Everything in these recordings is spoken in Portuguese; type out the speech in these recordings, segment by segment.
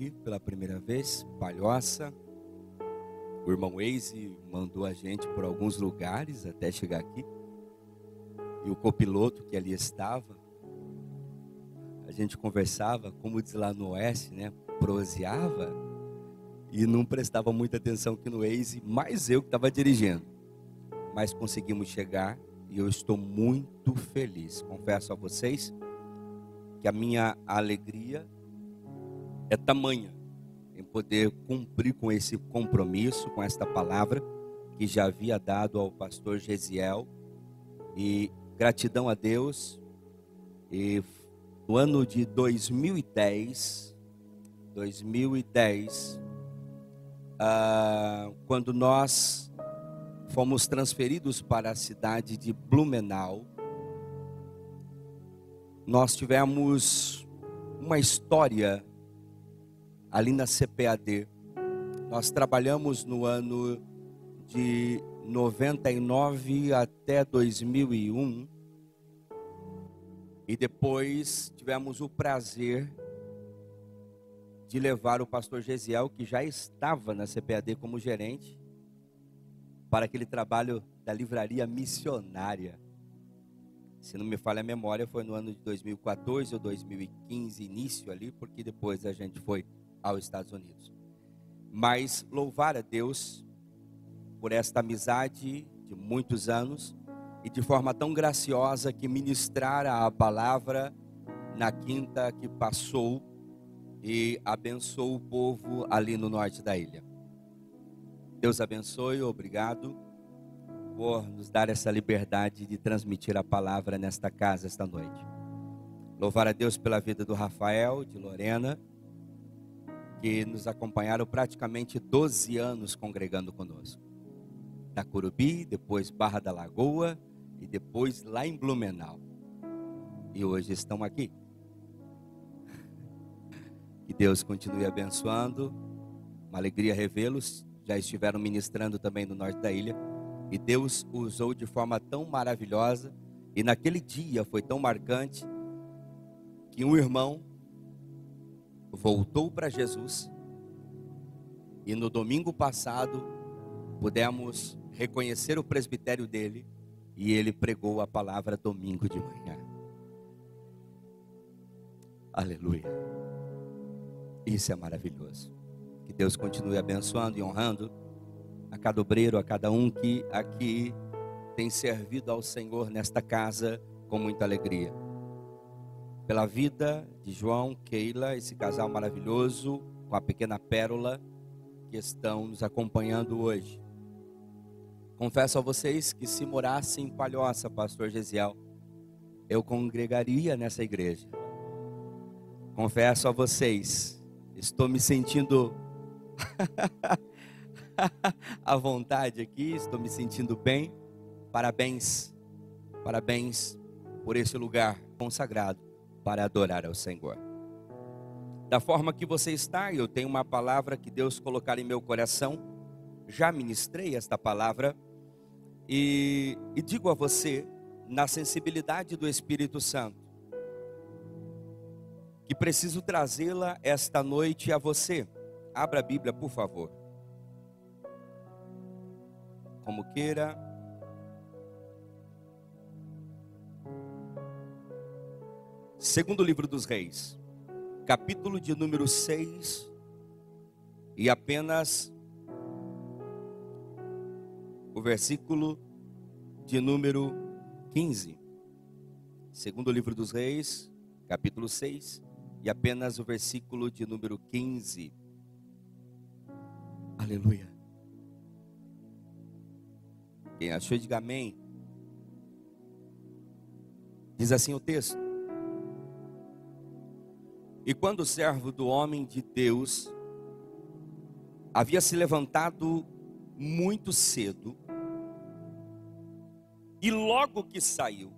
Aqui pela primeira vez. Palhoça, o irmão Waze mandou a gente por alguns lugares até chegar aqui. E o copiloto que ali estava, a gente conversava, como diz lá no Oeste, né? Proseava e não prestava muita atenção aqui no Waze, mais eu que estava dirigindo. Mas conseguimos chegar e eu estou muito feliz. Confesso a vocês que a minha alegria é tamanha em poder cumprir com esse compromisso, com esta palavra que já havia dado ao pastor Gesiel. E gratidão a Deus. E no ano de 2010, 2010, ah, quando nós fomos transferidos para a cidade de Blumenau, nós tivemos uma história ali na CPAD. Nós trabalhamos no ano de 99 até 2001 e depois tivemos o prazer de levar o pastor Gesiel, que já estava na CPAD como gerente, para aquele trabalho da livraria missionária. Se não me falha a memória, foi no ano de 2014 ou 2015, início ali, porque depois a gente foi aos Estados Unidos. Mas louvar a Deus por esta amizade de muitos anos e de forma tão graciosa que ministrara a palavra na quinta que passou e abençoou o povo ali no norte da ilha. Deus abençoe, obrigado por nos dar essa liberdade de transmitir a palavra nesta casa esta noite. Louvar a Deus pela vida do Rafael, de Lorena, que nos acompanharam praticamente 12 anos congregando conosco. Da Curubi, depois Barra da Lagoa e depois lá em Blumenau. E hoje estão aqui. Que Deus continue abençoando. Uma alegria revê-los. Já estiveram ministrando também no norte da ilha. E Deus usou de forma tão maravilhosa. E naquele dia foi tão marcante que um irmão voltou para Jesus e no domingo passado pudemos reconhecer o presbitério dele e ele pregou a palavra domingo de manhã. Aleluia. Isso é maravilhoso. Que Deus continue abençoando e honrando a cada obreiro, a cada um que aqui tem servido ao Senhor nesta casa com muita alegria pela vida de João, Keila, esse casal maravilhoso, com a pequena pérola que estão nos acompanhando hoje. Confesso a vocês que se morasse em Palhoça, pastor Gesiel, eu congregaria nessa igreja. Confesso a vocês, estou me sentindo à vontade aqui, estou me sentindo bem. Parabéns, parabéns por esse lugar consagrado para adorar ao Senhor. Da forma que você está, eu tenho uma palavra que Deus colocar em meu coração. Já ministrei esta palavra e, e digo a você, na sensibilidade do Espírito Santo, que preciso trazê-la esta noite a você. Abra a Bíblia, por favor. Como queira. Segundo livro dos Reis, capítulo de número 6, e apenas o versículo de número 15. Segundo livro dos Reis, capítulo 6, e apenas o versículo de número 15. Aleluia. Quem achou, diga amém. Diz assim o texto: E quando o servo do homem de Deus havia se levantado muito cedo, e logo que saiu,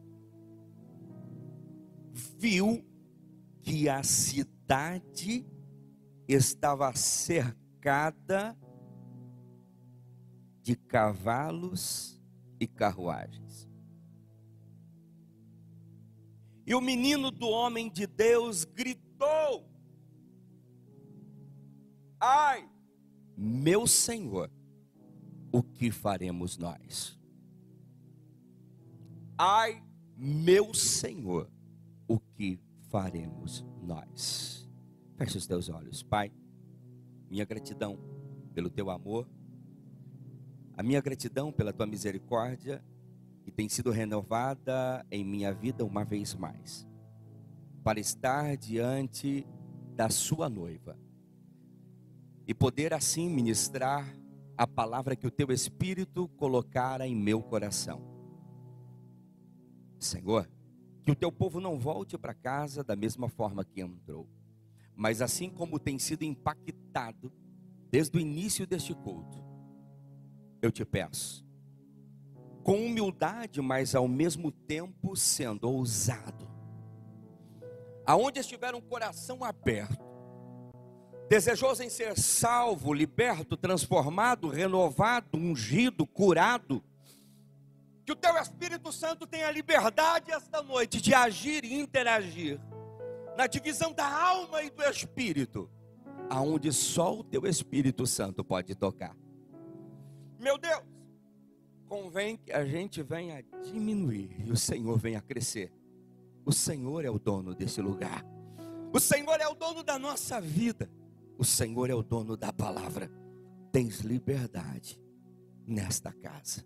viu que a cidade estava cercada de cavalos e carruagens. E o menino do homem de Deus gritou: Ai, meu Senhor, o que faremos nós? Ai, meu Senhor, o que faremos nós? Feche os teus olhos, Pai. Minha gratidão pelo teu amor, a minha gratidão pela tua misericórdia que tem sido renovada em minha vida uma vez mais, para estar diante da sua noiva e poder assim ministrar a palavra que o teu Espírito colocara em meu coração. Senhor, que o teu povo não volte para casa da mesma forma que entrou, mas assim como tem sido impactado desde o início deste culto, eu te peço, com humildade, mas ao mesmo tempo sendo ousado, aonde estiver um coração aberto, desejoso em ser salvo, liberto, transformado, renovado, ungido, curado, que o teu Espírito Santo tenha liberdade esta noite de agir e interagir na divisão da alma e do espírito, aonde só o teu Espírito Santo pode tocar. Meu Deus, convém que a gente venha diminuir e o Senhor venha crescer. O Senhor é o dono desse lugar. O Senhor é o dono da nossa vida. O Senhor é o dono da palavra. Tens liberdade nesta casa.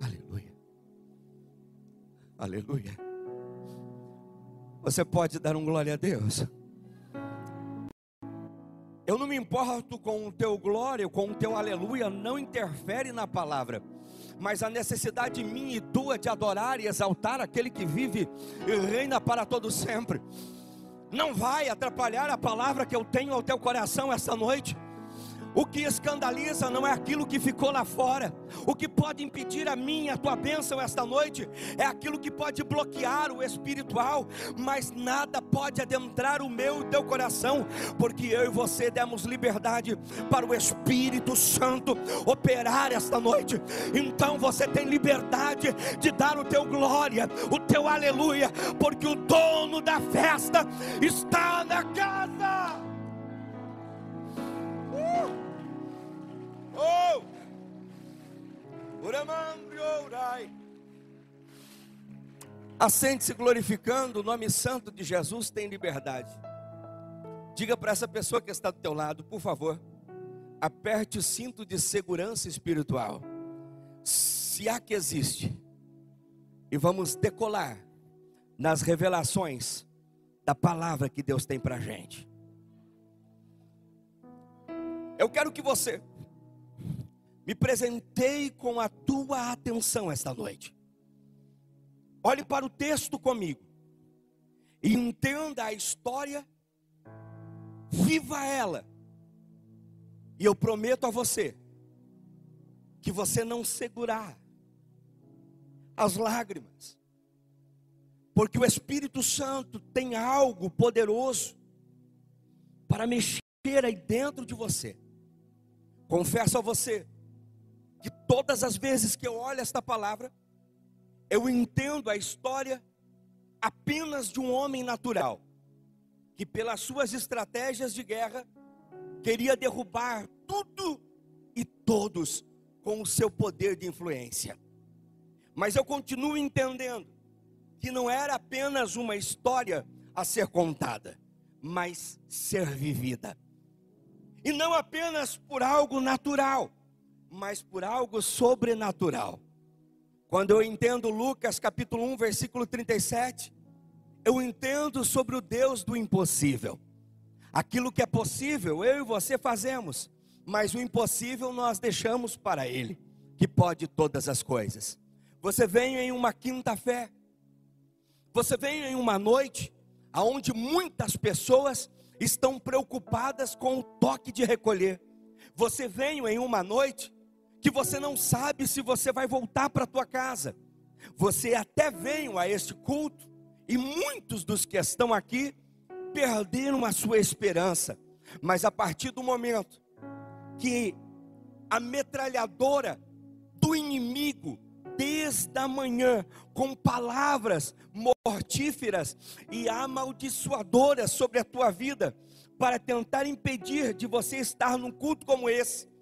Aleluia. Aleluia. Você pode dar um glória a Deus? Eu não me importo com o teu glória, com o teu aleluia, não interfere na palavra. Mas a necessidade minha e tua de adorar e exaltar aquele que vive e reina para todo sempre. Não vai atrapalhar a palavra que eu tenho ao teu coração esta noite. O que escandaliza não é aquilo que ficou lá fora. O que pode impedir a minha, a tua bênção esta noite, é aquilo que pode bloquear o espiritual, mas nada pode adentrar o meu e o teu coração, porque eu e você demos liberdade para o Espírito Santo operar esta noite. Então você tem liberdade de dar o teu glória, o teu aleluia, porque o dono da festa está na casa. Oh! Assente-se glorificando o nome santo de Jesus, tem liberdade. Diga para essa pessoa que está do teu lado, por favor, aperte o cinto de segurança espiritual. Se há que existe. E vamos decolar nas revelações da palavra que Deus tem para gente. Eu quero que você me presentei com a tua atenção esta noite. Olhe para o texto comigo e entenda a história, viva ela. E eu prometo a você que você não segurar as lágrimas, porque o Espírito Santo tem algo poderoso para mexer aí dentro de você. Confesso a você que todas as vezes que eu olho esta palavra, eu entendo a história apenas de um homem natural, que pelas suas estratégias de guerra, queria derrubar tudo e todos com o seu poder de influência. Mas eu continuo entendendo que não era apenas uma história a ser contada, mas ser vivida. E não apenas por algo natural, mas por algo sobrenatural. Quando eu entendo Lucas capítulo 1, versículo 37, eu entendo sobre o Deus do impossível. Aquilo que é possível, eu e você fazemos, mas o impossível nós deixamos para Ele, que pode todas as coisas. Você vem em uma quinta-fé, você vem em uma noite, aonde muitas pessoas estão preocupadas com o toque de recolher. Você vem em uma noite que você não sabe se você vai voltar para a tua casa. Você até veio a este culto e muitos dos que estão aqui perderam a sua esperança. Mas a partir do momento que a metralhadora do inimigo desde a manhã com palavras mortíferas e amaldiçoadoras sobre a tua vida para tentar impedir de você estar num culto como esse.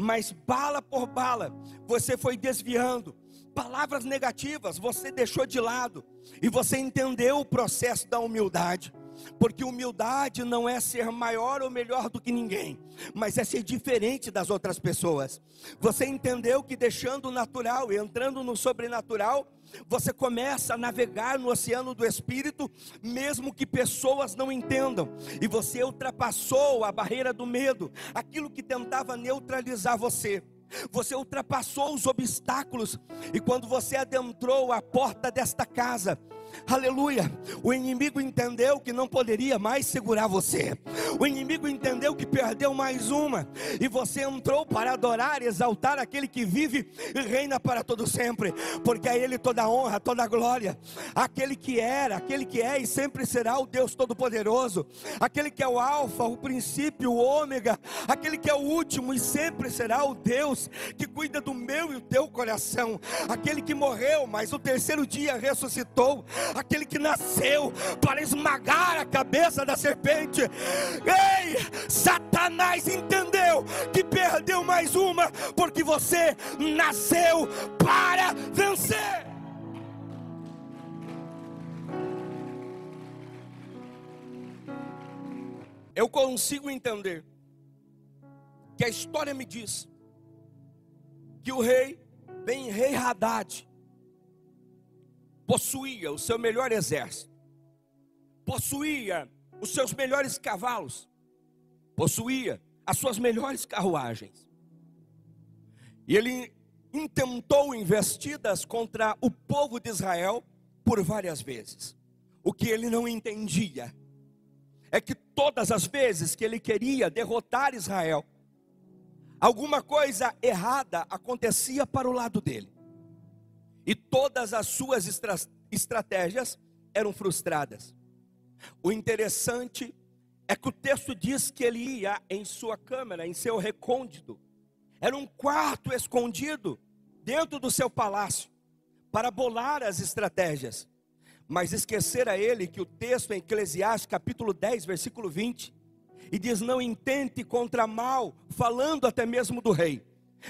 Mas bala por bala, você foi desviando. Palavras negativas você deixou de lado e você entendeu o processo da humildade. Porque humildade não é ser maior ou melhor do que ninguém, mas é ser diferente das outras pessoas. Você entendeu que deixando o natural e entrando no sobrenatural, você começa a navegar no oceano do espírito, mesmo que pessoas não entendam, e você ultrapassou a barreira do medo, aquilo que tentava neutralizar você. Você ultrapassou os obstáculos, e quando você adentrou a porta desta casa, Aleluia. O inimigo entendeu que não poderia mais segurar você. O inimigo entendeu que perdeu mais uma. E você entrou para adorar, exaltar aquele que vive e reina para todo sempre. Porque a Ele toda a honra, toda a glória. Aquele que era, aquele que é e sempre será o Deus Todo-Poderoso. Aquele que é o Alfa, o princípio, o Ômega. Aquele que é o último e sempre será o Deus que cuida do meu e o teu coração. Aquele que morreu, mas o terceiro dia ressuscitou aquele que nasceu para esmagar a cabeça da serpente. Ei, Satanás entendeu que perdeu mais uma, porque você nasceu para vencer. Eu consigo entender que a história me diz que o rei, bem rei Haddad, possuía o seu melhor exército, possuía os seus melhores cavalos, possuía as suas melhores carruagens. E ele intentou investidas contra o povo de Israel por várias vezes. O que ele não entendia é que todas as vezes que ele queria derrotar Israel, alguma coisa errada acontecia para o lado dele e todas as suas estra estratégias eram frustradas. O interessante é que o texto diz que ele ia em sua câmara, em seu recôndito, era um quarto escondido dentro do seu palácio, para bolar as estratégias. Mas esquecera ele que o texto em Eclesiastes, capítulo 10, versículo 20, e diz: Não intente contra mal, falando até mesmo do rei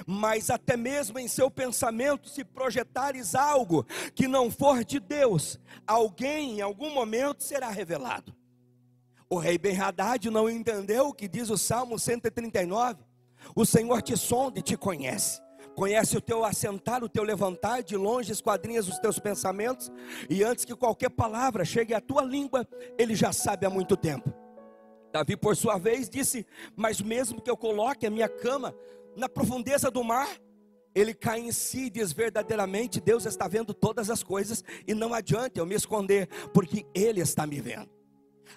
mas até mesmo em seu pensamento, se projetares algo que não for de Deus, alguém em algum momento será revelado. O rei Ben-Hadad não entendeu o que diz o Salmo 139. O Senhor te sonda e te conhece. Conhece o teu assentar, o teu levantar, de longe esquadrinhas os teus pensamentos, e antes que qualquer palavra chegue à tua língua, ele já sabe há muito tempo. Davi, por sua vez, disse: Mas mesmo que eu coloque a minha cama na profundeza do mar, ele cai em si e diz verdadeiramente: Deus está vendo todas as coisas e não adianta eu me esconder, porque Ele está me vendo.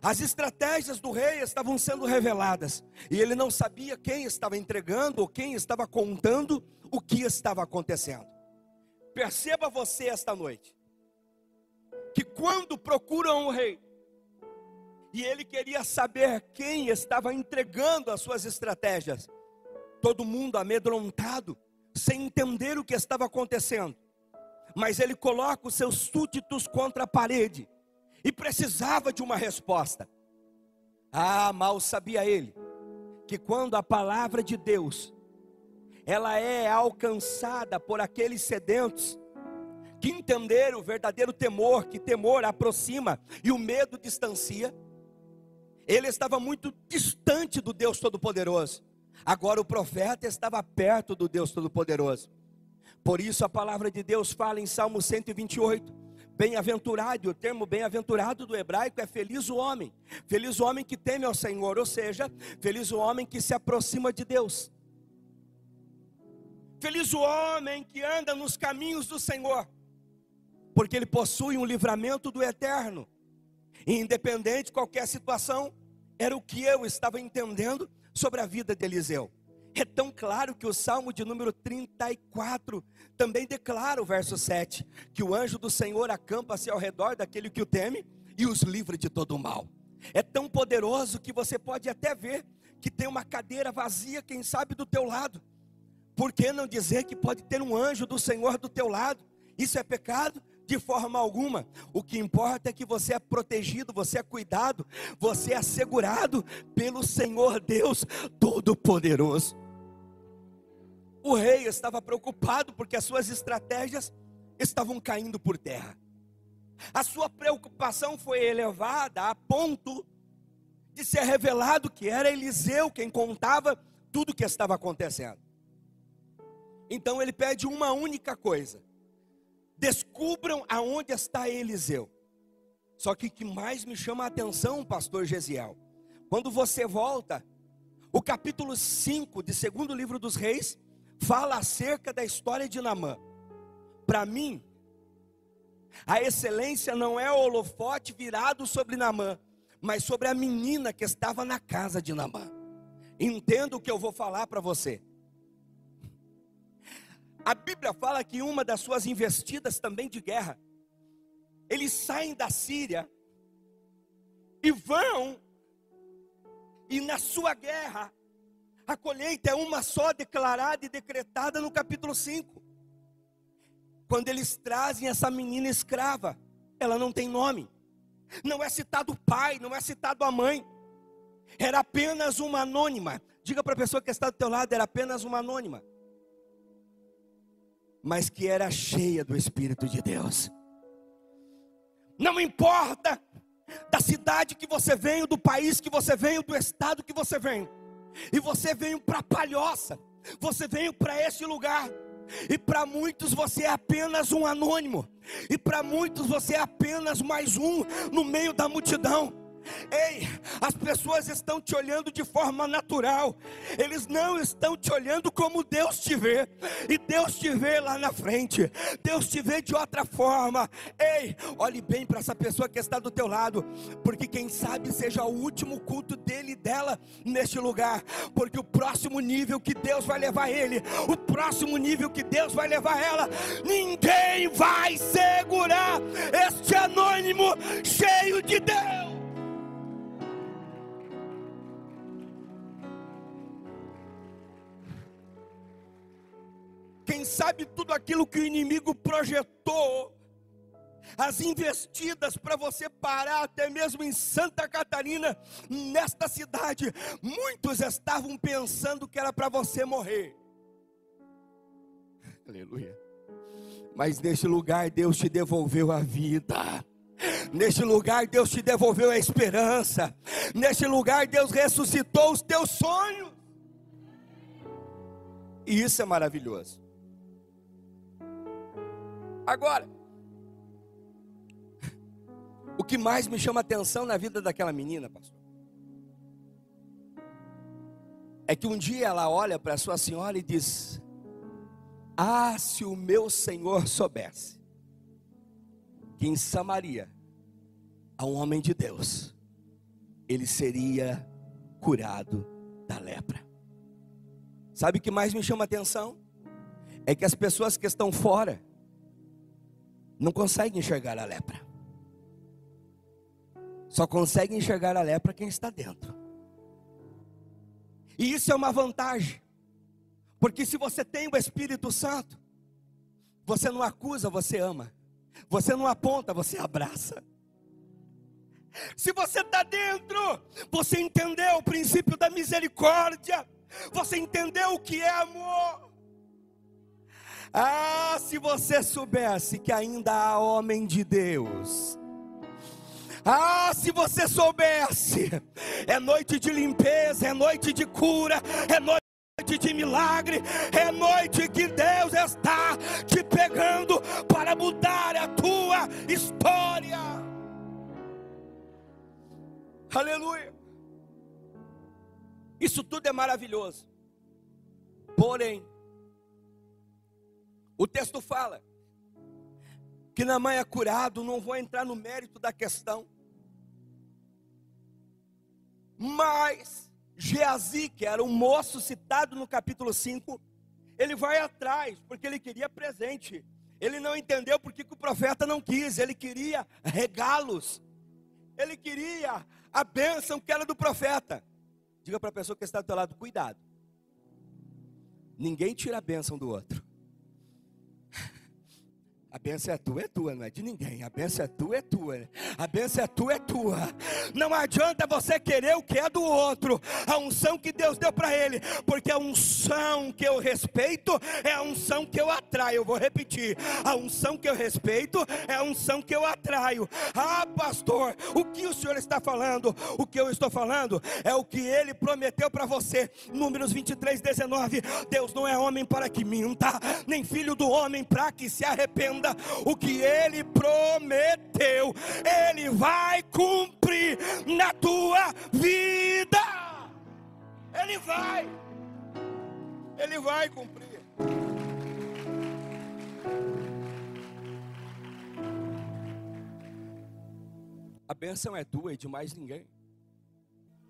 As estratégias do rei estavam sendo reveladas e ele não sabia quem estava entregando ou quem estava contando o que estava acontecendo. Perceba você esta noite que quando procuram o rei e ele queria saber quem estava entregando as suas estratégias, todo mundo amedrontado, sem entender o que estava acontecendo. Mas ele coloca os seus súditos contra a parede e precisava de uma resposta. Ah, mal sabia ele que quando a palavra de Deus ela é alcançada por aqueles sedentos que entenderam o verdadeiro temor, que temor aproxima e o medo distancia. Ele estava muito distante do Deus Todo-Poderoso. Agora o profeta estava perto do Deus Todo-Poderoso. Por isso a palavra de Deus fala em Salmo 128, Bem-aventurado, o termo bem-aventurado do hebraico é feliz o homem. Feliz o homem que teme ao Senhor, ou seja, feliz o homem que se aproxima de Deus. Feliz o homem que anda nos caminhos do Senhor, porque ele possui um livramento do eterno. E independente de qualquer situação, era o que eu estava entendendo sobre a vida de Eliseu. É tão claro que o Salmo de número 34 também declara o verso 7: que o anjo do Senhor acampa-se ao redor daquele que o teme e os livra de todo o mal. É tão poderoso que você pode até ver que tem uma cadeira vazia, quem sabe do teu lado. Por que não dizer que pode ter um anjo do Senhor do teu lado? Isso é pecado? De forma alguma. O que importa é que você é protegido, você é cuidado, você é assegurado pelo Senhor Deus Todo-Poderoso. O rei estava preocupado porque as suas estratégias estavam caindo por terra. A sua preocupação foi elevada a ponto de ser revelado que era Eliseu quem contava tudo o que estava acontecendo. Então ele pede uma única coisa: descubram aonde está Eliseu. Só que o que mais me chama a atenção, pastor Gesiel, quando você volta, o capítulo 5 de segundo livro dos reis, fala acerca da história de Namã. Para mim, a excelência não é o holofote virado sobre Namã, mas sobre a menina que estava na casa de Namã. Entenda o que eu vou falar para você. A Bíblia fala que uma das suas investidas também de guerra, eles saem da Síria e vão, e na sua guerra, a colheita é uma só declarada e decretada no capítulo 5. Quando eles trazem essa menina escrava, ela não tem nome. Não é citado o pai, não é citado a mãe. Era apenas uma anônima. Diga para a pessoa que está do teu lado, era apenas uma anônima. Mas que era cheia do Espírito de Deus. Não importa da cidade que você veio, do país que você veio, do estado que você veio e você veio para Palhoça, você veio para esse lugar. E para muitos você é apenas um anônimo, e para muitos você é apenas mais um no meio da multidão. Ei, as pessoas estão te olhando de forma natural, eles não estão te olhando como Deus te vê, e Deus te vê lá na frente, Deus te vê de outra forma. Ei, olhe bem para essa pessoa que está do teu lado, porque quem sabe seja o último culto dele e dela neste lugar, porque o próximo nível que Deus vai levar ele, o próximo nível que Deus vai levar ela, ninguém vai segurar este anônimo cheio de Deus. Quem sabe tudo aquilo que o inimigo projetou, as investidas para você parar até mesmo em Santa Catarina, nesta cidade, muitos estavam pensando que era para você morrer. Aleluia. Mas neste lugar Deus te devolveu a vida. Neste lugar Deus te devolveu a esperança. Neste lugar Deus ressuscitou os teus sonhos. E isso é maravilhoso. Agora, o que mais me chama atenção na vida daquela menina, pastor, é que um dia ela olha para sua senhora e diz: Ah, se o meu senhor soubesse que em Samaria há um homem de Deus, ele seria curado da lepra. Sabe o que mais me chama atenção? É que as pessoas que estão fora, não consegue enxergar a lepra. Só consegue enxergar a lepra quem está dentro. E isso é uma vantagem. Porque se você tem o Espírito Santo, você não acusa, você ama. Você não aponta, você abraça. Se você está dentro, você entendeu o princípio da misericórdia. Você entendeu o que é amor. Ah, se você soubesse que ainda há homem de Deus. Ah, se você soubesse, é noite de limpeza, é noite de cura, é noite de milagre, é noite que Deus está te pegando para mudar a tua história. Aleluia. Isso tudo é maravilhoso. Porém, o texto fala que Namã é curado, não vou entrar no mérito da questão. Mas Geazi, que era um moço citado no capítulo 5, ele vai atrás, porque ele queria presente. Ele não entendeu porque que o profeta não quis, ele queria regalos. Ele queria a bênção que era do profeta. Diga para a pessoa que está do teu lado, cuidado. Ninguém tira a bênção do outro. A benção é tua, é tua, não é de ninguém. A benção é tua, é tua. A benção é tua, é tua. Não adianta você querer o que é do outro. A unção que Deus deu para ele, porque a unção que eu respeito é a unção que eu atraio. Eu vou repetir. A unção que eu respeito é a unção que eu atraio. Ah, pastor, o que o senhor está falando? O que eu estou falando é o que ele prometeu para você. Números 23, 19. Deus não é homem para que minta, nem filho do homem para que se arrependa o que ele prometeu, ele vai cumprir na tua vida. Ele vai, ele vai cumprir. A bênção é tua e de mais ninguém.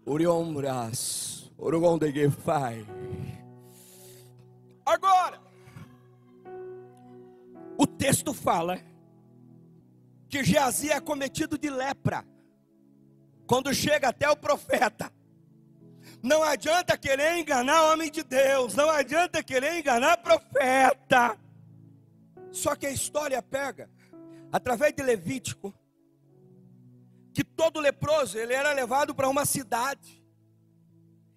Oriombras, Orogondegefai. Agora, texto fala que Geazi é cometido de lepra. Quando chega até o profeta, não adianta querer enganar o homem de Deus, não adianta querer enganar profeta. Só que a história pega, através de Levítico, que todo leproso ele era levado para uma cidade.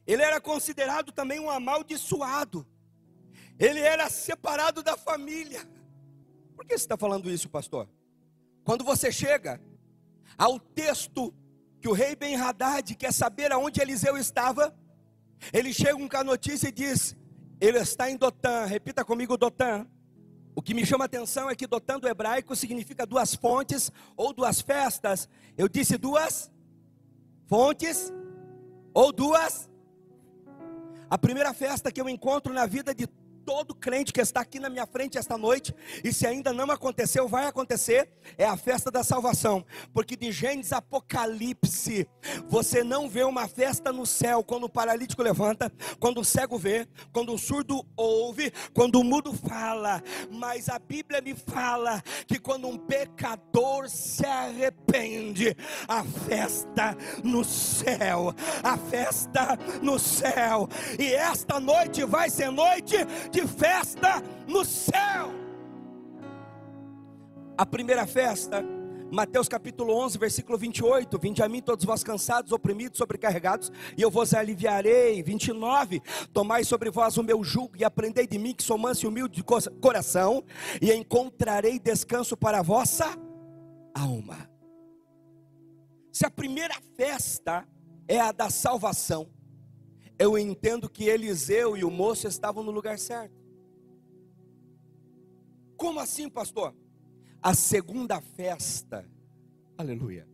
Ele era considerado também um amaldiçoado. Ele era separado da família. Por que você está falando isso, pastor? Quando você chega ao texto que o rei Ben Haddad quer saber aonde Eliseu estava, ele chega com a notícia e diz: ele está em Dotã. Repita comigo, Dotã. O que me chama a atenção é que Dotã do hebraico significa duas fontes ou duas festas. Eu disse duas fontes ou duas. A primeira festa que eu encontro na vida de todo crente que está aqui na minha frente esta noite, e se ainda não aconteceu, vai acontecer, é a festa da salvação, porque de Gênesis Apocalipse, você não vê uma festa no céu quando o paralítico levanta, quando o cego vê, quando o surdo ouve, quando o mudo fala, mas a Bíblia me fala que quando um pecador se arrepende, a festa no céu, a festa no céu, e esta noite vai ser noite de festa no céu. A primeira festa, Mateus capítulo 11, versículo 28. Vinde a mim todos vós cansados, oprimidos, sobrecarregados, e eu vos aliviarei. 29. Tomai sobre vós o meu jugo e aprendei de mim, que sou manso e humilde de coração, e encontrarei descanso para a vossa alma. Se a primeira festa é a da salvação, eu entendo que Eliseu e o moço estavam no lugar certo. Como assim, pastor? A segunda festa, aleluia,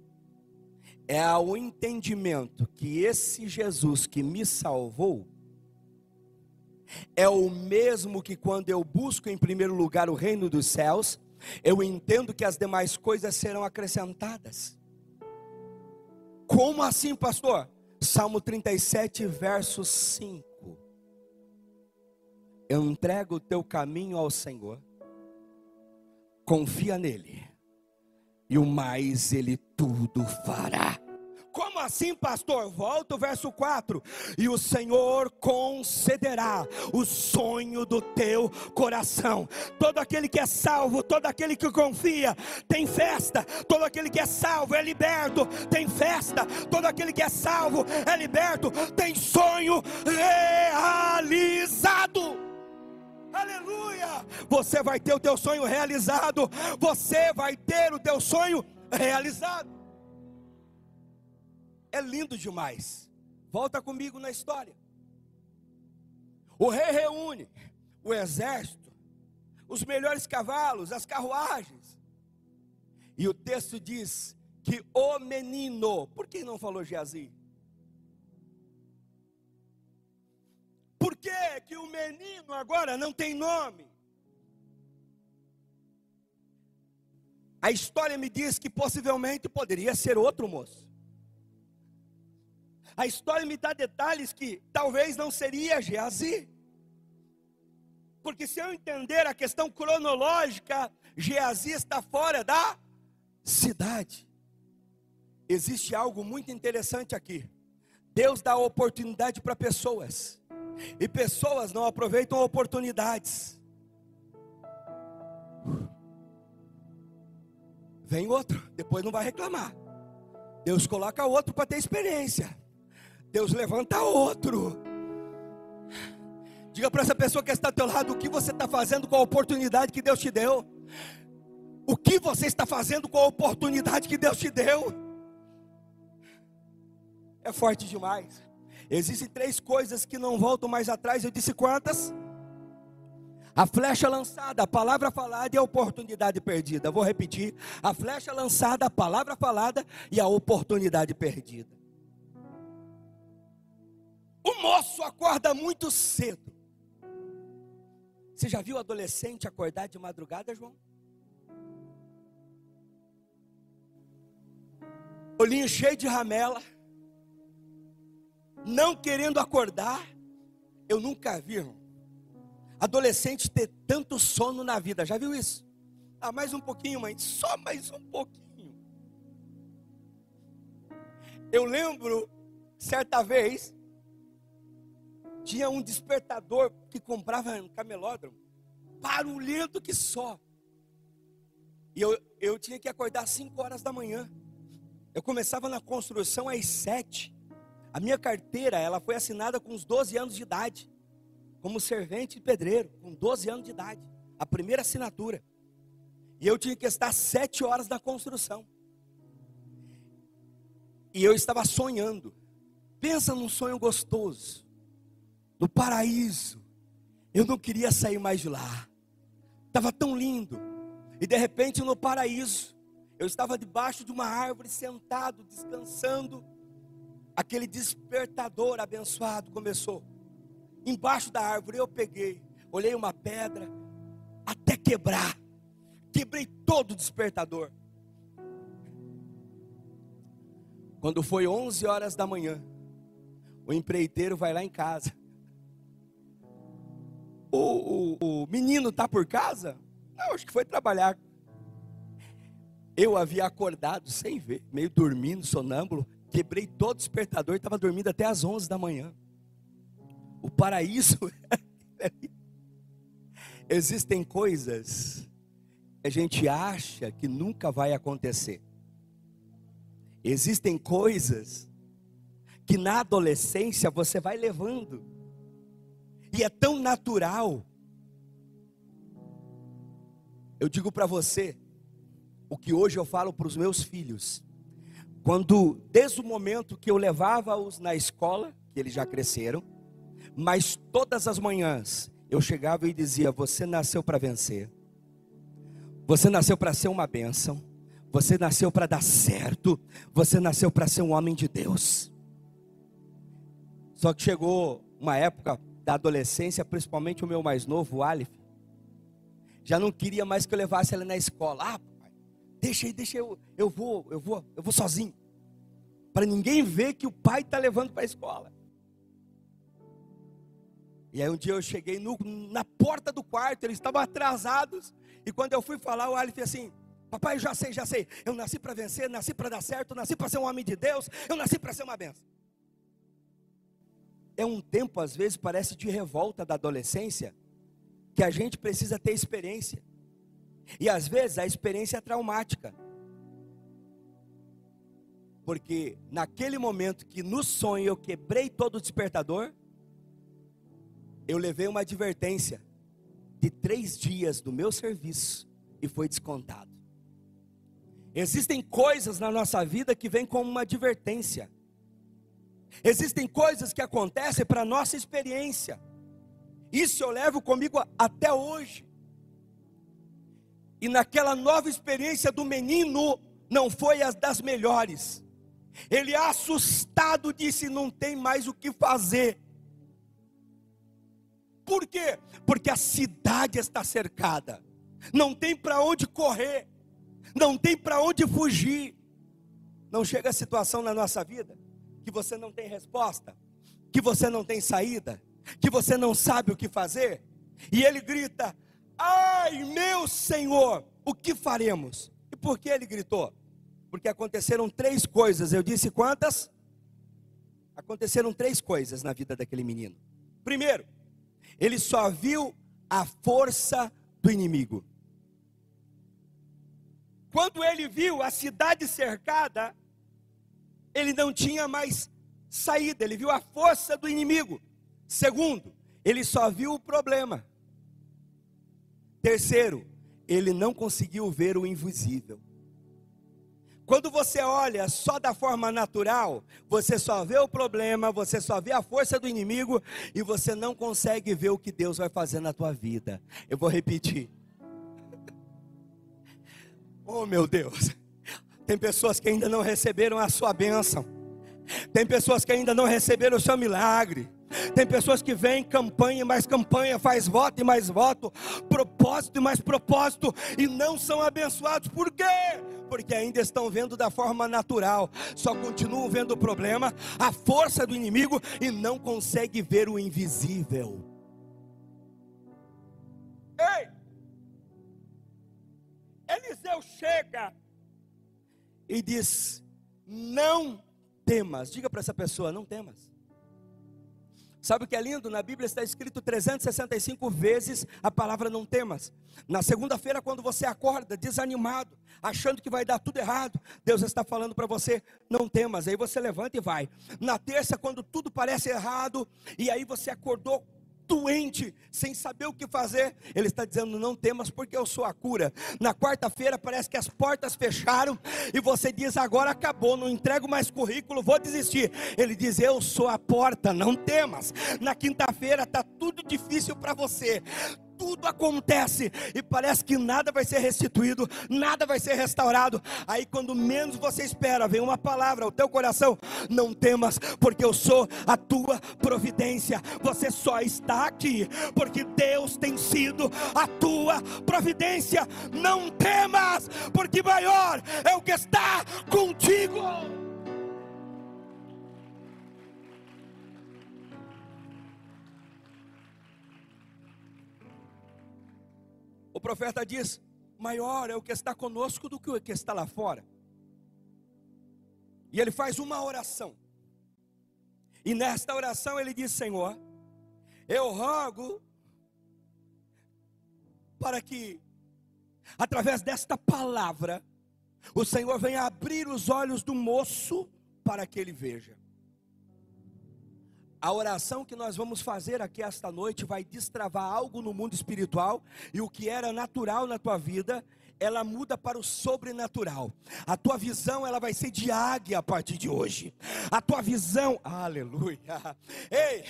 é o entendimento que esse Jesus que me salvou é o mesmo que quando eu busco em primeiro lugar o reino dos céus, eu entendo que as demais coisas serão acrescentadas. Como assim, pastor? Salmo 37, verso 5. Eu entrego o teu caminho ao Senhor, confia nele, e o mais ele tudo fará. Como assim, pastor? Volta o verso 4. E o Senhor concederá o sonho do teu coração. Todo aquele que é salvo, todo aquele que confia, tem festa. Todo aquele que é salvo é liberto, tem festa. Todo aquele que é salvo é liberto, tem sonho realizado. Aleluia! Você vai ter o teu sonho realizado. Você vai ter o teu sonho realizado é lindo demais. Volta comigo na história. O rei reúne o exército, os melhores cavalos, as carruagens. E o texto diz que o menino, por que não falou Geazi? Por que, que o menino agora não tem nome? A história me diz que possivelmente poderia ser outro moço. A história me dá detalhes que talvez não seria Geazi. Porque se eu entender a questão cronológica, Geazi está fora da cidade. Existe algo muito interessante aqui. Deus dá oportunidade para pessoas. E pessoas não aproveitam oportunidades. Vem outro, depois não vai reclamar. Deus coloca outro para ter experiência. Deus levanta outro. Diga para essa pessoa que está ao teu lado o que você está fazendo com a oportunidade que Deus te deu. O que você está fazendo com a oportunidade que Deus te deu? É forte demais. Existem três coisas que não voltam mais atrás. Eu disse quantas? A flecha lançada, a palavra falada e a oportunidade perdida. Vou repetir: a flecha lançada, a palavra falada e a oportunidade perdida. O moço acorda muito cedo. Você já viu adolescente acordar de madrugada, João? Olhinho cheio de ramela, não querendo acordar. Eu nunca vi, irmão adolescente ter tanto sono na vida. Já viu isso? Ah, mais um pouquinho, mãe. Só mais um pouquinho. Eu lembro, certa vez, tinha um despertador que comprava no camelódromo, barulhento que só. E eu, eu tinha que acordar às 5 horas da manhã. Eu começava na construção às 7. A minha carteira, ela foi assinada com uns 12 anos de idade como servente de pedreiro, com 12 anos de idade, a primeira assinatura. E eu tinha que estar sete horas na construção. E eu estava sonhando. Pensa num sonho gostoso, no paraíso. Eu não queria sair mais de lá. Estava tão lindo. E de repente no paraíso, eu estava debaixo de uma árvore, sentado, descansando. Aquele despertador abençoado começou embaixo da árvore. Eu peguei, olhei uma pedra, até quebrar. Quebrei todo o despertador. Quando foi 11 horas da manhã, o empreiteiro vai lá em casa. O, o, o menino está por casa? Não, acho que foi trabalhar. Eu havia acordado sem ver, meio dormindo, sonâmbulo. Quebrei todo o despertador e estava dormindo até as 11 da manhã o paraíso. Existem coisas que a gente acha que nunca vai acontecer. Existem coisas que na adolescência você vai levando, e é tão natural. Eu digo para você, o que hoje eu falo para os meus filhos, quando desde o momento que eu levava-os na escola, que eles já cresceram, mas todas as manhãs eu chegava e dizia: Você nasceu para vencer. Você nasceu para ser uma bênção. Você nasceu para dar certo. Você nasceu para ser um homem de Deus. Só que chegou uma época da adolescência, principalmente o meu mais novo, o Aleph, já não queria mais que eu levasse ele na escola. Ah, papai, deixa aí, deixa eu, eu vou, eu vou, eu vou sozinho. Para ninguém ver que o pai está levando para a escola. E aí um dia eu cheguei no, na porta do quarto, eles estavam atrasados. E quando eu fui falar, o fez assim: Papai, já sei, já sei. Eu nasci para vencer, nasci para dar certo, nasci para ser um homem de Deus, eu nasci para ser uma benção. É um tempo, às vezes, parece de revolta da adolescência, que a gente precisa ter experiência. E às vezes a experiência é traumática. Porque naquele momento que no sonho eu quebrei todo o despertador, eu levei uma advertência de três dias do meu serviço e foi descontado. Existem coisas na nossa vida que vêm como uma advertência. Existem coisas que acontecem para nossa experiência. Isso eu levo comigo até hoje. E naquela nova experiência do menino, não foi as das melhores. Ele assustado disse: Não tem mais o que fazer. Por quê? Porque a cidade está cercada, não tem para onde correr, não tem para onde fugir. Não chega a situação na nossa vida que você não tem resposta, que você não tem saída, que você não sabe o que fazer, e ele grita: Ai, meu Senhor, o que faremos? E por que ele gritou? Porque aconteceram três coisas. Eu disse quantas? Aconteceram três coisas na vida daquele menino. Primeiro, ele só viu a força do inimigo. Quando ele viu a cidade cercada, ele não tinha mais saída, ele viu a força do inimigo. Segundo, ele só viu o problema. Terceiro, ele não conseguiu ver o invisível. Quando você olha só da forma natural, você só vê o problema, você só vê a força do inimigo e você não consegue ver o que Deus vai fazer na tua vida. Eu vou repetir. Oh meu Deus, tem pessoas que ainda não receberam a sua bênção, tem pessoas que ainda não receberam o seu milagre. Tem pessoas que vêm campanha e mais campanha, faz voto e mais voto, propósito e mais propósito, e não são abençoados. Por quê? Porque ainda estão vendo da forma natural, só continuam vendo o problema, a força do inimigo e não conseguem ver o invisível. Ei! Eliseu chega e diz: Não temas. Diga para essa pessoa: Não temas. Sabe o que é lindo? Na Bíblia está escrito 365 vezes a palavra não temas. Na segunda-feira, quando você acorda desanimado, achando que vai dar tudo errado, Deus está falando para você: não temas. Aí você levanta e vai. Na terça, quando tudo parece errado, e aí você acordou doente, sem saber o que fazer, ele está dizendo: Não temas, porque eu sou a cura. Na quarta-feira parece que as portas fecharam e você diz: Agora acabou, não entrego mais currículo, vou desistir. Ele diz: Eu sou a porta, não temas. Na quinta-feira está tudo difícil para você tudo acontece e parece que nada vai ser restituído, nada vai ser restaurado. Aí, quando menos você espera, vem uma palavra ao teu coração: não temas, porque eu sou a tua providência. Você só está aqui porque Deus tem sido a tua providência. Não temas, porque maior é o que está contigo. O profeta diz: maior é o que está conosco do que o que está lá fora. E ele faz uma oração. E nesta oração ele diz: Senhor, eu rogo para que, através desta palavra, o Senhor venha abrir os olhos do moço para que ele veja. A oração que nós vamos fazer aqui esta noite vai destravar algo no mundo espiritual e o que era natural na tua vida, ela muda para o sobrenatural. A tua visão ela vai ser de águia a partir de hoje. A tua visão, aleluia. Ei,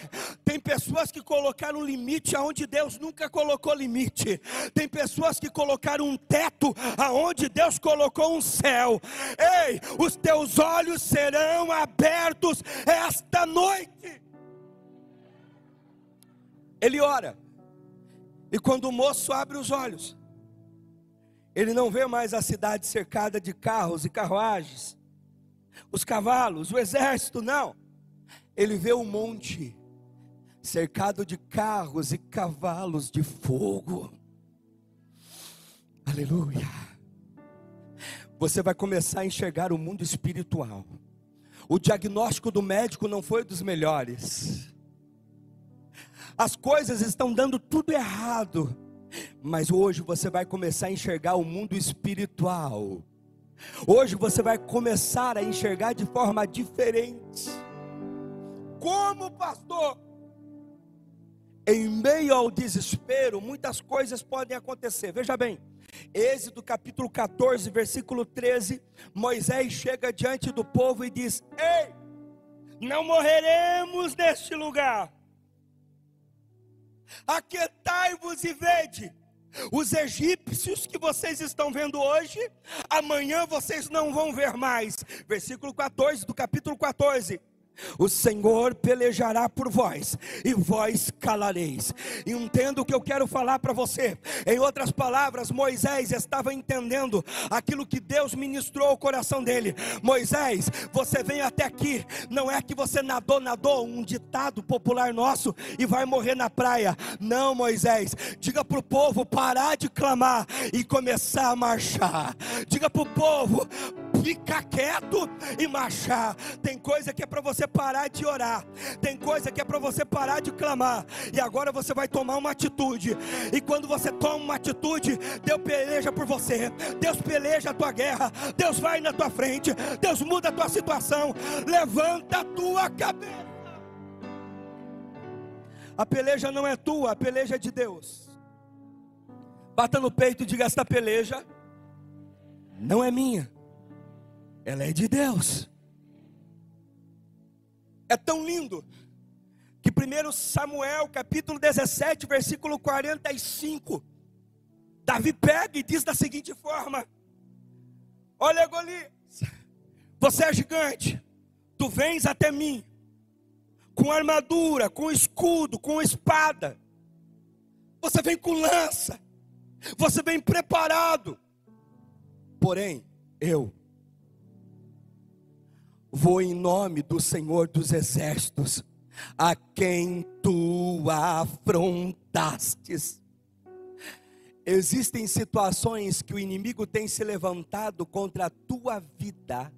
tem pessoas que colocaram limite aonde Deus nunca colocou limite. Tem pessoas que colocaram um teto aonde Deus colocou um céu. Ei, os teus olhos serão abertos esta noite. Ele ora. E quando o moço abre os olhos, ele não vê mais a cidade cercada de carros e carruagens, os cavalos, o exército, não. Ele vê o um monte cercado de carros e cavalos de fogo. Aleluia. Você vai começar a enxergar o mundo espiritual. O diagnóstico do médico não foi dos melhores as coisas estão dando tudo errado, mas hoje você vai começar a enxergar o mundo espiritual. Hoje você vai começar a enxergar de forma diferente. Como pastor? Em meio ao desespero, muitas coisas podem acontecer. Veja bem, Êxodo capítulo 14, versículo 13, Moisés chega diante do povo e diz: Ei, não morreremos neste lugar Aquietai-vos e vede. Os egípcios que vocês estão vendo hoje, amanhã vocês não vão ver mais. Versículo 14 do capítulo 14. O Senhor pelejará por vós, e vós calareis. Entendo o que eu quero falar para você. Em outras palavras, Moisés estava entendendo aquilo que Deus ministrou ao coração dele. Moisés, você vem até aqui, não é que você nadou, nadou, um ditado popular nosso, e vai morrer na praia. Não, Moisés, diga para o povo parar de clamar e começar a marchar. Diga para o povo, ficar quieto e marchar. Tem coisa que é para você parar de orar, tem coisa que é para você parar de clamar, e agora você vai tomar uma atitude. E quando você toma uma atitude, Deus peleja por você, Deus peleja a tua guerra, Deus vai na tua frente, Deus muda a tua situação. Levanta a tua cabeça. A peleja não é tua, a peleja é de Deus. Bata no peito e diga: Esta peleja não é minha ela é de Deus. É tão lindo que 1 Samuel, capítulo 17, versículo 45, Davi pega e diz da seguinte forma: Olha, Golias, você é gigante, tu vens até mim, com armadura, com escudo, com espada, você vem com lança, você vem preparado, porém, eu Vou em nome do Senhor dos Exércitos, a quem tu afrontastes. Existem situações que o inimigo tem se levantado contra a tua vida,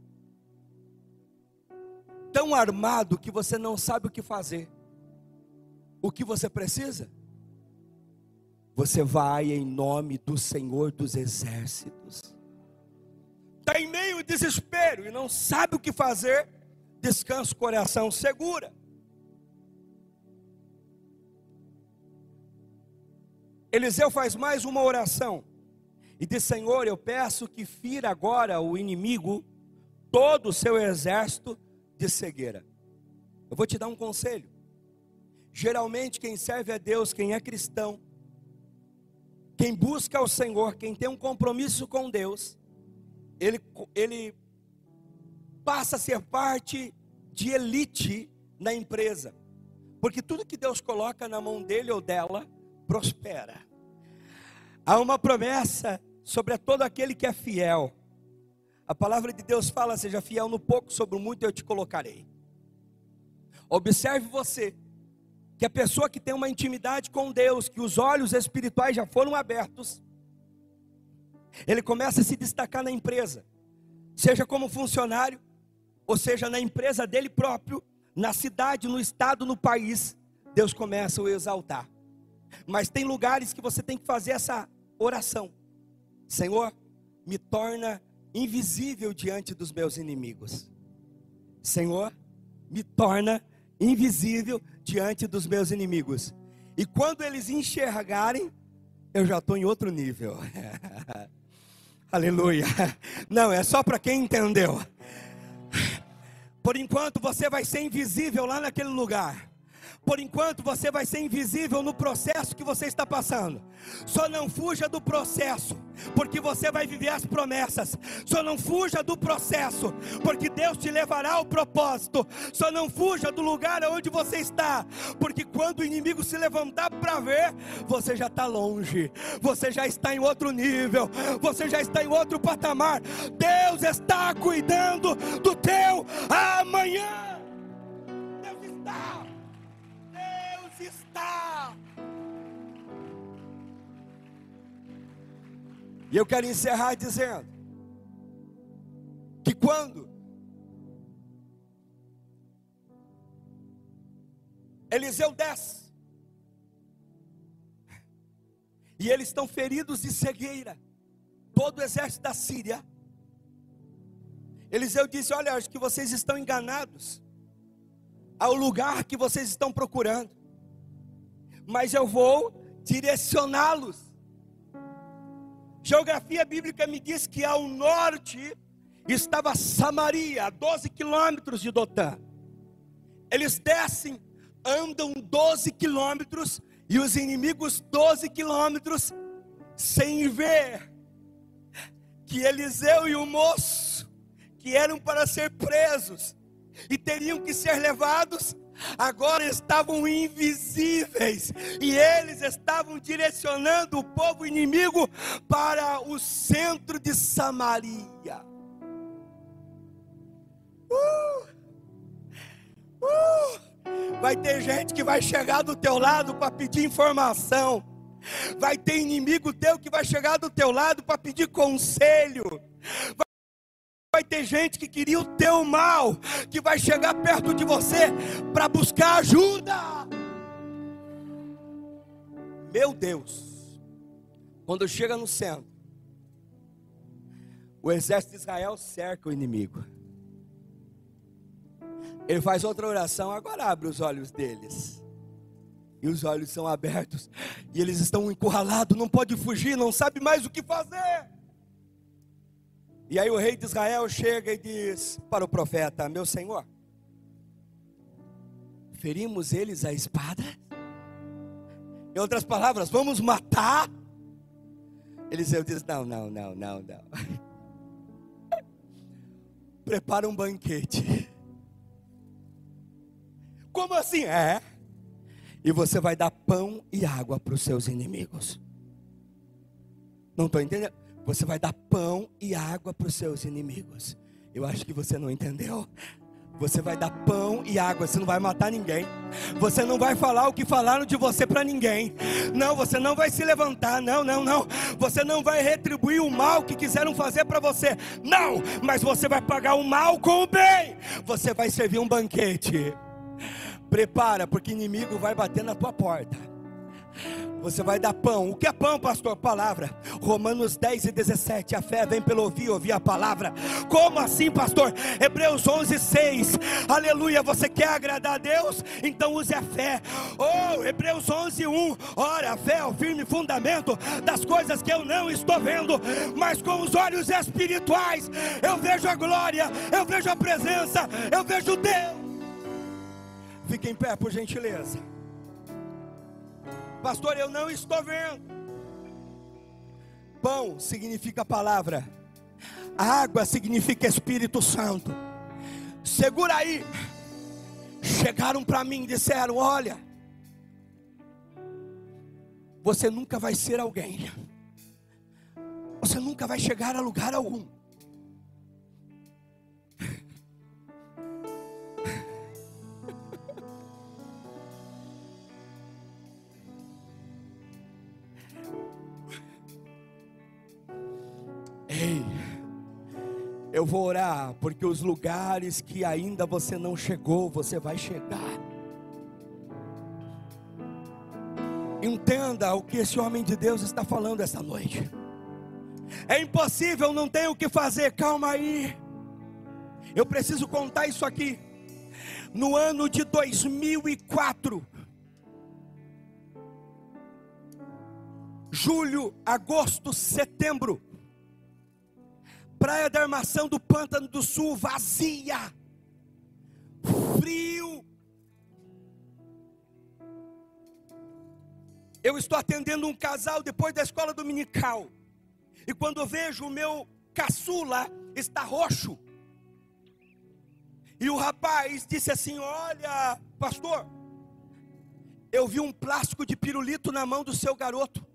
tão armado que você não sabe o que fazer. O que você precisa? Você vai em nome do Senhor dos Exércitos está em meio ao desespero e não sabe o que fazer, descansa o coração, segura. Eliseu faz mais uma oração e diz: Senhor, eu peço que fira agora o inimigo, todo o seu exército de cegueira. Eu vou te dar um conselho. Geralmente, quem serve a Deus, quem é cristão, quem busca o Senhor, quem tem um compromisso com Deus, ele, ele passa a ser parte de elite na empresa, porque tudo que Deus coloca na mão dele ou dela prospera. Há uma promessa sobre todo aquele que é fiel. A palavra de Deus fala: seja fiel no pouco, sobre o muito eu te colocarei. Observe você, que a pessoa que tem uma intimidade com Deus, que os olhos espirituais já foram abertos, ele começa a se destacar na empresa, seja como funcionário, ou seja na empresa dele próprio, na cidade, no estado, no país, Deus começa a o exaltar. Mas tem lugares que você tem que fazer essa oração: Senhor, me torna invisível diante dos meus inimigos. Senhor, me torna invisível diante dos meus inimigos. E quando eles enxergarem, eu já estou em outro nível. Aleluia. Não, é só para quem entendeu. Por enquanto você vai ser invisível lá naquele lugar. Por enquanto você vai ser invisível no processo que você está passando. Só não fuja do processo, porque você vai viver as promessas. Só não fuja do processo, porque Deus te levará ao propósito. Só não fuja do lugar onde você está, porque quando o inimigo se levantar para ver, você já está longe, você já está em outro nível, você já está em outro patamar. Deus está cuidando do teu amanhã. Deus está E eu quero encerrar dizendo que quando Eliseu desce e eles estão feridos de cegueira, todo o exército da Síria. Eliseu disse: Olha, acho que vocês estão enganados ao lugar que vocês estão procurando mas eu vou direcioná-los. Geografia bíblica me diz que ao norte estava Samaria, a 12 quilômetros de Dotã. Eles descem, andam 12 quilômetros E os inimigos 12 quilômetros sem ver que Eliseu e o moço, que eram para ser presos e teriam que ser levados, agora estavam invisíveis e eles estavam direcionando o povo inimigo para o centro de Samaria. Uh! Uh! Vai ter gente que vai chegar do teu lado para pedir informação. Vai ter inimigo teu que vai chegar do teu lado para pedir conselho. Vai ter gente que queria o teu mal, que vai chegar perto de você para buscar ajuda. Meu Deus, quando chega no centro, o exército de Israel cerca o inimigo. Ele faz outra oração, agora abre os olhos deles. E os olhos são abertos, e eles estão encurralados, não pode fugir, não sabe mais o que fazer. E aí o rei de Israel chega e diz para o profeta: Meu senhor, ferimos eles a espada? Em outras palavras, vamos matar? Eliseu diz: Não, não, não, não, não. Prepara um banquete. Como assim? É. E você vai dar pão e água para os seus inimigos. Não estou entendendo. Você vai dar pão e água para os seus inimigos. Eu acho que você não entendeu. Você vai dar pão e água, você não vai matar ninguém. Você não vai falar o que falaram de você para ninguém. Não, você não vai se levantar. Não, não, não. Você não vai retribuir o mal que quiseram fazer para você. Não, mas você vai pagar o mal com o bem. Você vai servir um banquete. Prepara, porque inimigo vai bater na tua porta. Você vai dar pão. O que é pão, pastor? Palavra. Romanos 10 e 17. A fé vem pelo ouvir, ouvir a palavra. Como assim, pastor? Hebreus 11, 6. Aleluia. Você quer agradar a Deus? Então use a fé. Oh, Hebreus 11, 1. Ora, a fé é o firme fundamento das coisas que eu não estou vendo, mas com os olhos espirituais eu vejo a glória, eu vejo a presença, eu vejo Deus. Fique em pé, por gentileza. Pastor, eu não estou vendo. Pão significa palavra, água significa Espírito Santo. Segura aí. Chegaram para mim e disseram: Olha, você nunca vai ser alguém, você nunca vai chegar a lugar algum. Ei, eu vou orar, porque os lugares que ainda você não chegou, você vai chegar. Entenda o que esse homem de Deus está falando esta noite. É impossível, não tenho o que fazer, calma aí. Eu preciso contar isso aqui. No ano de 2004, julho, agosto, setembro, Praia da Armação do Pântano do Sul vazia, frio. Eu estou atendendo um casal depois da escola dominical, e quando eu vejo o meu caçula está roxo, e o rapaz disse assim: Olha, pastor, eu vi um plástico de pirulito na mão do seu garoto.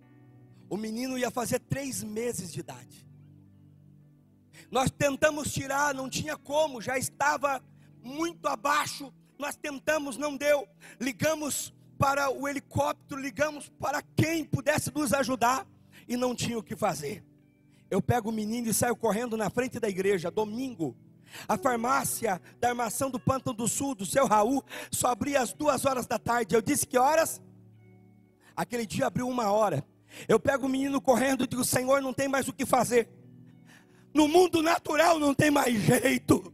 O menino ia fazer três meses de idade. Nós tentamos tirar, não tinha como, já estava muito abaixo. Nós tentamos, não deu. Ligamos para o helicóptero, ligamos para quem pudesse nos ajudar e não tinha o que fazer. Eu pego o menino e saio correndo na frente da igreja, domingo. A farmácia da armação do Pântano do Sul, do seu Raul, só abria às duas horas da tarde. Eu disse que horas? Aquele dia abriu uma hora. Eu pego o menino correndo e digo: Senhor, não tem mais o que fazer. No mundo natural não tem mais jeito,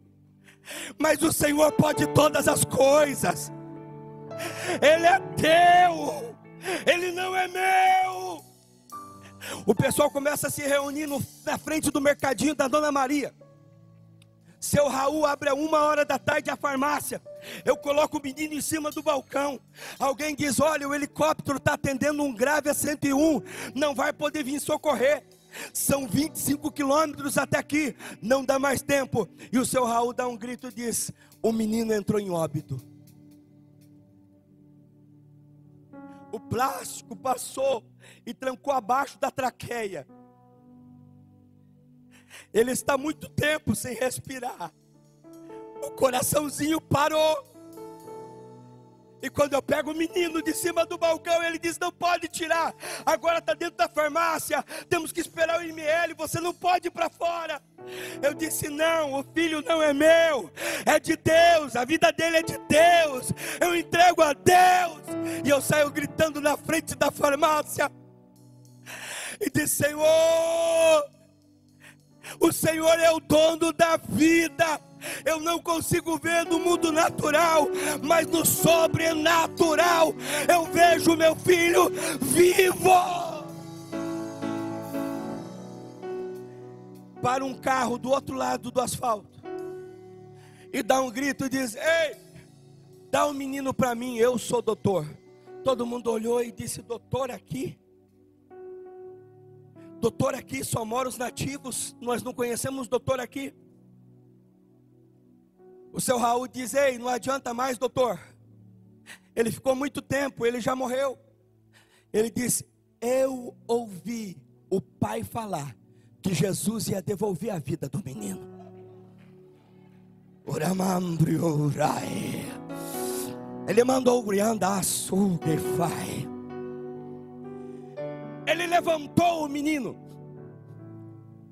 mas o Senhor pode todas as coisas. Ele é teu, ele não é meu. O pessoal começa a se reunir no, na frente do mercadinho da Dona Maria. Seu Raul abre a uma hora da tarde a farmácia. Eu coloco o menino em cima do balcão. Alguém diz: Olha, o helicóptero está atendendo um grave a 101. Não vai poder vir socorrer. São 25 quilômetros até aqui. Não dá mais tempo. E o seu Raul dá um grito e diz: O menino entrou em óbito. O plástico passou e trancou abaixo da traqueia. Ele está muito tempo sem respirar. O coraçãozinho parou. E quando eu pego o menino de cima do balcão, ele diz: Não pode tirar, agora está dentro da farmácia, temos que esperar o IML, você não pode ir para fora. Eu disse: Não, o filho não é meu, é de Deus, a vida dele é de Deus, eu entrego a Deus. E eu saio gritando na frente da farmácia, e disse: Senhor, o Senhor é o dono da vida. Eu não consigo ver no mundo natural, mas no sobrenatural eu vejo meu filho vivo. Para um carro do outro lado do asfalto e dá um grito e diz: Ei, dá um menino para mim, eu sou doutor. Todo mundo olhou e disse: Doutor aqui? Doutor aqui só mora os nativos, nós não conhecemos doutor aqui. O seu Raul diz: Ei, não adianta mais, doutor. Ele ficou muito tempo, ele já morreu. Ele disse: Eu ouvi o pai falar que Jesus ia devolver a vida do menino. Ele mandou o pai. Ele levantou o menino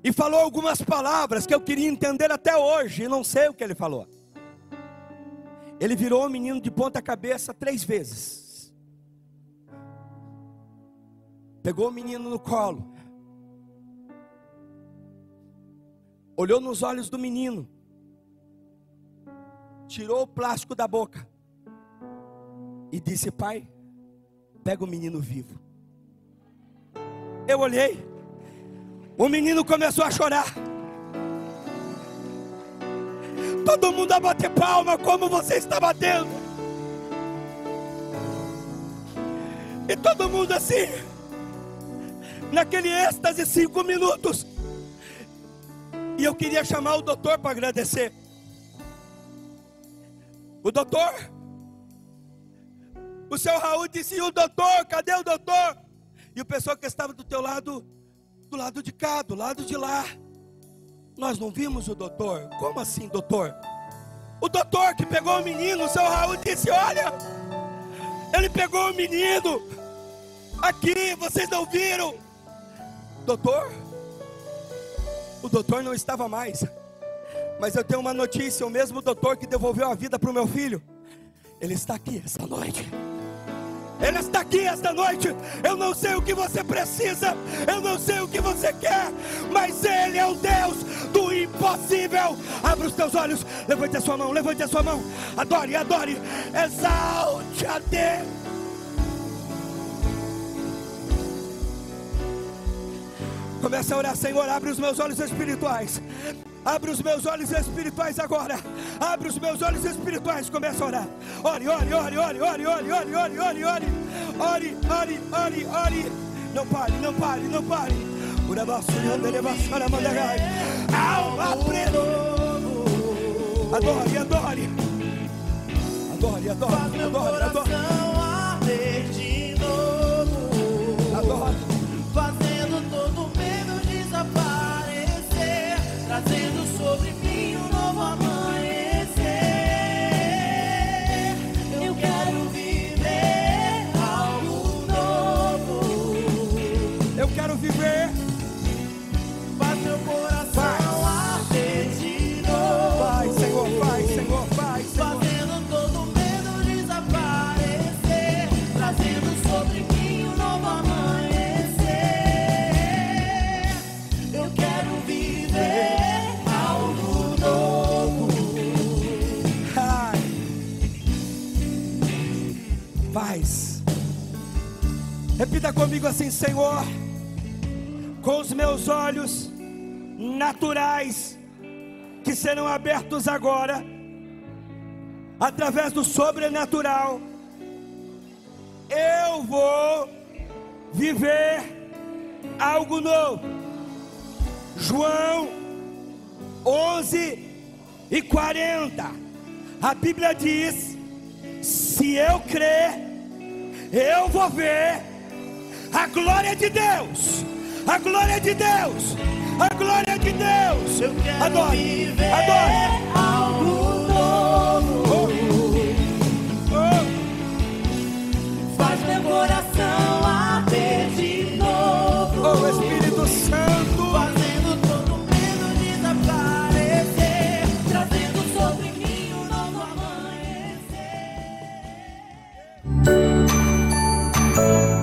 e falou algumas palavras que eu queria entender até hoje, e não sei o que ele falou. Ele virou o menino de ponta cabeça três vezes. Pegou o menino no colo. Olhou nos olhos do menino. Tirou o plástico da boca. E disse: Pai, pega o menino vivo. Eu olhei. O menino começou a chorar. Todo mundo a bater palma como você está batendo. E todo mundo assim, naquele êxtase, cinco minutos. E eu queria chamar o doutor para agradecer. O doutor, o seu Raul disse: o doutor, cadê o doutor? E o pessoal que estava do teu lado, do lado de cá, do lado de lá. Nós não vimos o doutor. Como assim, doutor? O doutor que pegou o menino, o seu Raul disse: Olha, ele pegou o menino. Aqui, vocês não viram. Doutor, o doutor não estava mais. Mas eu tenho uma notícia: o mesmo doutor que devolveu a vida para o meu filho, ele está aqui essa noite. Ele está aqui esta noite. Eu não sei o que você precisa, eu não sei o que você quer, mas Ele é o Deus do impossível. Abra os teus olhos, levante a sua mão, levante a sua mão. Adore, adore, exalte a Deus. Comece a orar, Senhor, abre os meus olhos espirituais. Abre os meus olhos espirituais agora. Abre os meus olhos espirituais. Começa a orar. Ore, ore, ore, ore, ore, ore, ore, ore, ore, ore. Ore, ore, ore, ore. Não pare, não pare, não pare. Alma preta. Adore, adore. Adore, adore, adore, adore. nothing Repita comigo assim, Senhor. Com os meus olhos naturais, que serão abertos agora, através do sobrenatural. Eu vou viver algo novo. João 11 e 40. A Bíblia diz: se eu crer, eu vou ver a glória de Deus. A glória de Deus. A glória de Deus. Eu quero Adore. viver Adore. algo novo. Oh, Faz meu coração arder de novo. oh, Espírito